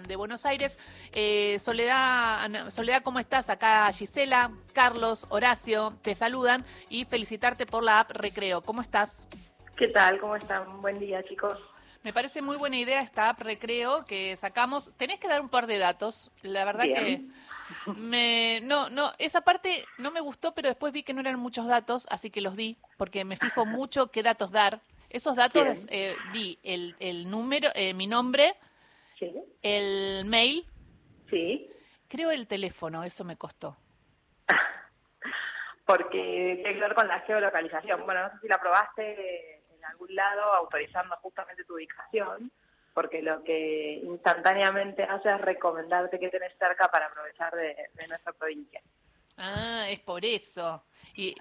de Buenos Aires. Eh, Soledad, Soledad, ¿cómo estás? Acá Gisela, Carlos, Horacio, te saludan y felicitarte por la app Recreo. ¿Cómo estás? ¿Qué tal? ¿Cómo están? Buen día, chicos. Me parece muy buena idea esta app Recreo que sacamos. Tenés que dar un par de datos. La verdad que me, no, no, esa parte no me gustó, pero después vi que no eran muchos datos, así que los di, porque me fijo mucho qué datos dar. Esos datos eh, di el, el número, eh, mi nombre, el mail. Sí. Creo el teléfono, eso me costó. Porque tiene que ver con la geolocalización. Bueno, no sé si la probaste en algún lado autorizando justamente tu ubicación, porque lo que instantáneamente hace es recomendarte que tenés cerca para aprovechar de nuestra provincia. Ah, es por eso. Y,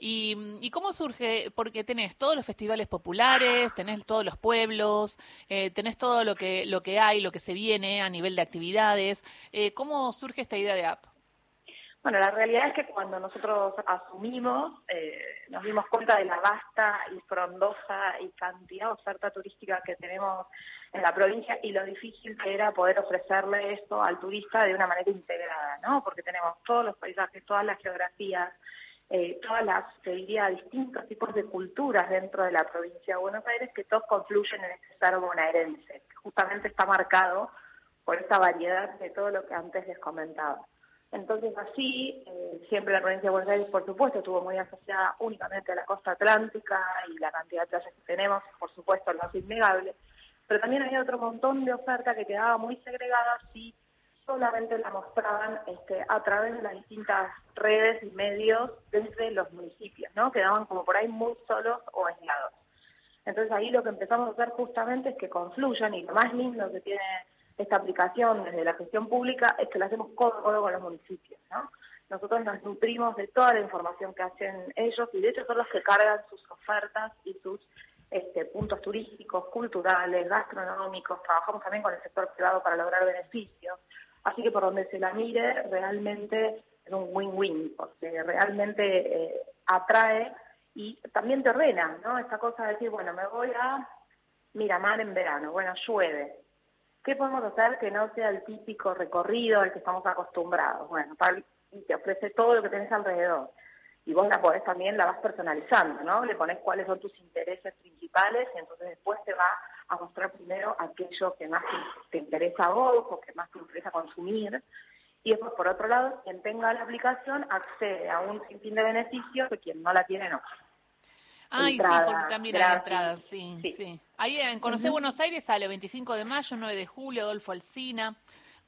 y, cómo surge? Porque tenés todos los festivales populares, tenés todos los pueblos, eh, tenés todo lo que, lo que hay, lo que se viene a nivel de actividades. Eh, ¿Cómo surge esta idea de app? Bueno, la realidad es que cuando nosotros asumimos, eh, nos dimos cuenta de la vasta y frondosa y cantidad de oferta turística que tenemos en la provincia y lo difícil que era poder ofrecerle esto al turista de una manera integrada, ¿no? Porque tenemos todos los paisajes, todas las geografías, eh, todas las, te diría, distintos tipos de culturas dentro de la provincia de Buenos Aires que todos confluyen en este ser bonaerense, que justamente está marcado por esta variedad de todo lo que antes les comentaba. Entonces así, eh, siempre la provincia de Buenos Aires, por supuesto, estuvo muy asociada únicamente a la costa atlántica y la cantidad de playas que tenemos, por supuesto, no es innegable, pero también había otro montón de oferta que quedaba muy segregada si solamente la mostraban este, a través de las distintas redes y medios desde los municipios, ¿no? Quedaban como por ahí muy solos o aislados. Entonces ahí lo que empezamos a hacer justamente es que confluyan y lo más lindo que tiene esta aplicación desde la gestión pública es que la hacemos codo codo con los municipios, ¿no? Nosotros nos nutrimos de toda la información que hacen ellos y de hecho son los que cargan sus ofertas y sus este, puntos turísticos, culturales, gastronómicos, trabajamos también con el sector privado para lograr beneficios. Así que por donde se la mire, realmente es un win-win, porque realmente eh, atrae y también te ordena, ¿no? Esta cosa de decir, bueno, me voy a Miramar en verano, bueno, llueve. ¿Qué podemos hacer que no sea el típico recorrido al que estamos acostumbrados? Bueno, te ofrece todo lo que tenés alrededor y vos la podés también, la vas personalizando, ¿no? Le pones cuáles son tus intereses principales y entonces después te va a mostrar primero aquello que más te, interesa a vos o que más te interesa consumir. Y después, por otro lado, quien tenga la aplicación accede a un sinfín de beneficios que quien no la tiene no. Ay, sí, porque también hay entradas, sí, sí, Ahí en Conocer Buenos Aires sale 25 de mayo, 9 de julio, Adolfo Alsina.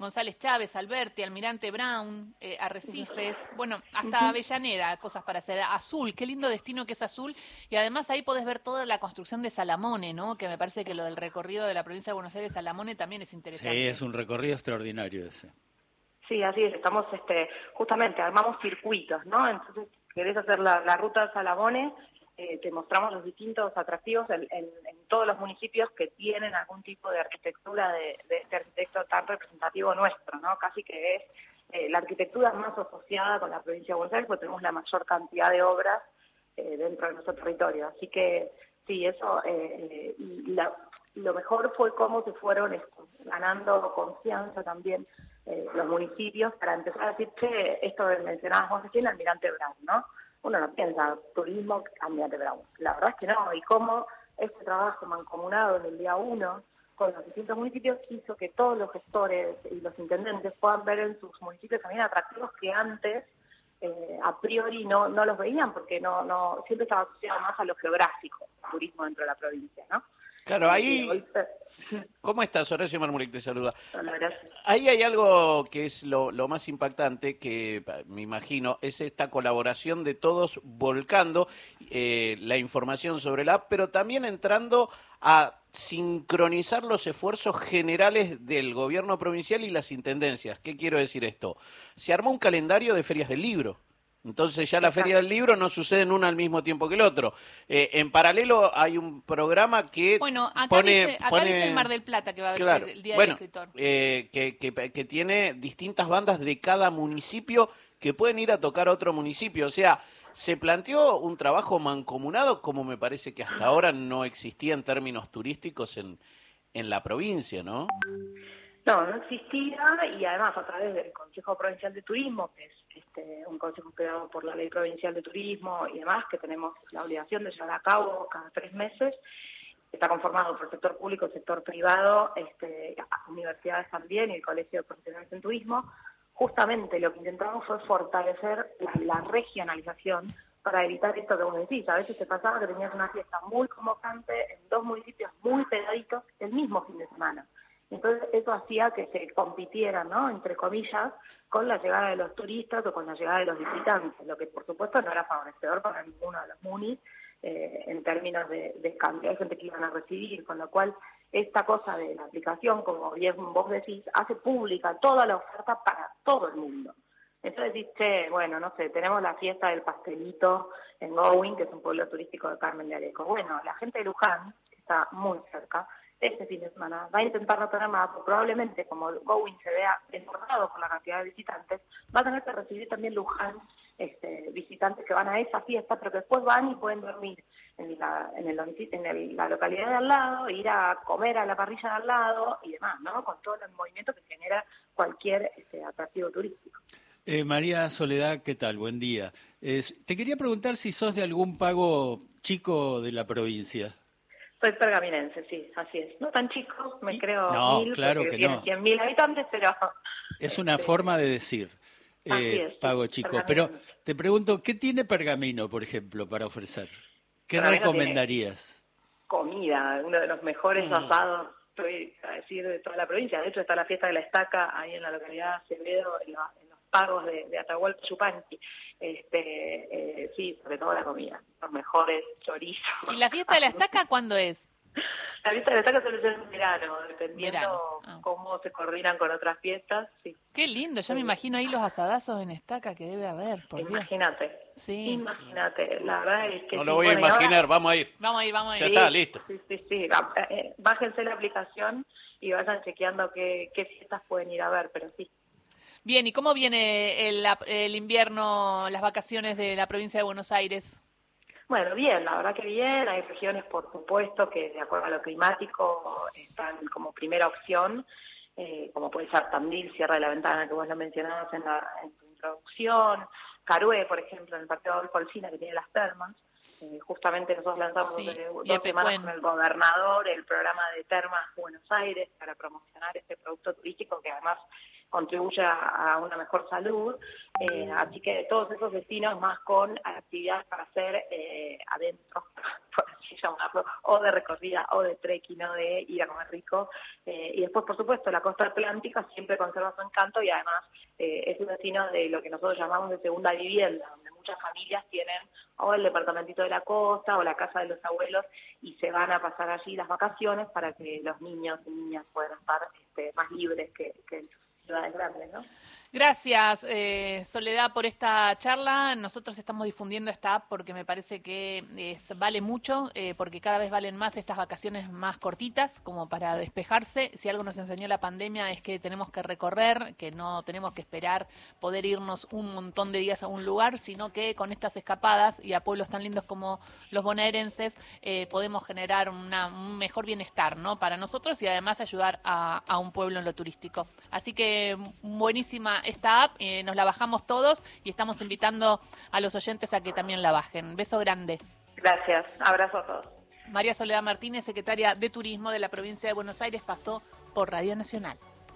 González Chávez, Alberti, Almirante Brown, eh, Arrecifes, bueno, hasta Avellaneda, cosas para hacer. Azul, qué lindo destino que es Azul. Y además ahí podés ver toda la construcción de Salamone, ¿no? Que me parece que lo del recorrido de la provincia de Buenos Aires, Salamone, también es interesante. Sí, es un recorrido extraordinario ese. Sí, así es. Estamos, este, justamente, armamos circuitos, ¿no? Entonces, querés hacer la, la ruta de Salamone eh, te mostramos los distintos atractivos en, todos los municipios que tienen algún tipo de arquitectura de, este arquitecto tan representativo nuestro, ¿no? Casi que es eh, la arquitectura más asociada con la provincia de Buenos Aires, porque tenemos la mayor cantidad de obras eh, dentro de nuestro territorio. Así que sí, eso, y lo mejor fue cómo se fueron ganando confianza también los municipios para empezar a decir, que esto mencionabas vos recién, Almirante Brown, ¿no? Uno no piensa turismo de Brown. La verdad es que no, y cómo este trabajo mancomunado en el día uno con los distintos municipios hizo que todos los gestores y los intendentes puedan ver en sus municipios también atractivos que antes eh, a priori no, no los veían porque no, no siempre estaba asociado más a lo geográfico, turismo dentro de la provincia, ¿no? Claro, ahí... ¿Cómo estás? Horacio Marmuric te saluda. Ahí hay algo que es lo, más impactante, que me imagino, es esta colaboración de todos volcando eh, la información sobre la app, pero también entrando a sincronizar los esfuerzos generales del gobierno provincial y las intendencias. ¿Qué quiero decir esto? Se armó un calendario de ferias del libro entonces ya la Feria del Libro no sucede en una al mismo tiempo que el otro. Eh, en paralelo hay un programa que bueno, acá pone, dice, acá dice el Mar del Plata que va a haber el Día del Escritor. Eh, que, que, tiene distintas bandas de cada municipio que pueden ir a tocar a otro municipio. O sea, se planteó un trabajo mancomunado como me parece que hasta ahora no existía en términos turísticos en, en la provincia, ¿no? No, no existía y además a través del Consejo Provincial de Turismo, que es consejo creado por la Ley Provincial de Turismo y demás, que tenemos la obligación de llevar a cabo cada tres meses, está conformado por sector público, sector privado, este, universidades también y el Colegio de Profesionales en Turismo. Justamente lo que intentamos fue fortalecer la, regionalización para evitar esto que vos decís. A veces te pasaba que tenías una fiesta muy convocante en dos municipios muy pegaditos el mismo fin de semana. Entonces eso hacía que se compitiera, ¿no? Entre comillas, con la llegada de los turistas o con la llegada de los visitantes, lo que por supuesto no era favorecedor para ninguno de los munis eh, en términos de, de cantidad de gente que iban a recibir, con lo cual esta cosa de la aplicación, como bien vos decís, hace pública toda la oferta para todo el mundo. Entonces dice, bueno, no sé, tenemos la fiesta del pastelito en Gowing, que es un pueblo turístico de Carmen de Areco. Bueno, la gente de Luján, que está muy cerca, este fin de semana va a intentar no tener nada, probablemente como Gowing se vea desbordado por la cantidad de visitantes, va a tener que recibir también Luján este, visitantes que van a esa fiesta, pero que después van y pueden dormir en la, en la localidad de al lado, ir a comer a la parrilla de al lado y demás, ¿no? Con todo el movimiento que genera cualquier este, atractivo turístico. Eh, María Soledad, ¿qué tal? Buen día. te quería preguntar si sos de algún pago chico de la provincia. Soy pergaminense, sí, así es. No tan chico, me creo no, claro que no. 100.000 habitantes, pero... Es una este, forma de decir, eh, pago chico. Pero te pregunto, ¿qué tiene Pergamino, por ejemplo, para ofrecer? ¿Qué recomendarías? Comida, uno de los mejores mm. asados, estoy a decir, de toda la provincia. De hecho, está la fiesta de la estaca ahí en la localidad de Acevedo, en, los pagos de, de Atahualpa Chupanqui. Este, eh, sí, sobre todo la comida, los mejores chorizos. ¿Y la fiesta de la estaca cuándo es? La fiesta de la estaca suele ser en verano, dependiendo ah. cómo se coordinan con otras fiestas. Sí. Qué lindo, yo me imagino ahí los asadazos en estaca que debe haber. Imagínate. Sí. Imagínate, la verdad es que. No lo voy a imaginar, vamos a ir. Vamos a ir, vamos a ir. Ya está, listo. Sí, sí, sí. Eh, bájense la aplicación y vayan chequeando qué, qué fiestas pueden ir a ver, pero sí, Bien, ¿y cómo viene el, invierno, las vacaciones de la provincia de Buenos Aires? Bueno, bien, la verdad que bien. Hay regiones, por supuesto, que de acuerdo a lo climático están como primera opción, eh, como puede ser Tandil, Sierra de la Ventana, que vos lo mencionabas en, la, en tu introducción, Carué, por ejemplo, en el partido de Alfonsina, que tiene las termas. Eh, justamente nosotros lanzamos dos semanas con el gobernador el programa de Termas Buenos Aires para promocionar este producto turístico que además contribuye a, una mejor salud. Eh, así que todos esos destinos más con actividades para hacer eh, adentro, por así llamarlo, o de recorrida, o de trekking, o de ir a comer rico. Eh, y después, por supuesto, la costa atlántica siempre conserva su encanto y además es un destino de lo que nosotros llamamos de segunda vivienda, donde muchas familias tienen o el departamentito de la costa o la casa de los abuelos y se van a pasar allí las vacaciones para que los niños y niñas puedan estar este, más libres que, que en ¿no? Gracias, eh, Soledad, por esta charla. Nosotros estamos difundiendo esta app porque me parece que es, vale mucho, eh, porque cada vez valen más estas vacaciones más cortitas, como para despejarse. Si algo nos enseñó la pandemia es que tenemos que recorrer, que no tenemos que esperar poder irnos un montón de días a un lugar, sino que con estas escapadas y a pueblos tan lindos como los bonaerenses eh, podemos generar una, un mejor bienestar ¿no? para nosotros y además ayudar a, a un pueblo en lo turístico. Así que buenísima esta app, eh, nos la bajamos todos y estamos invitando a los oyentes a que también la bajen. Beso grande. Gracias, abrazo a todos. María Soledad Martínez, secretaria de Turismo de la provincia de Buenos Aires, pasó por Radio Nacional.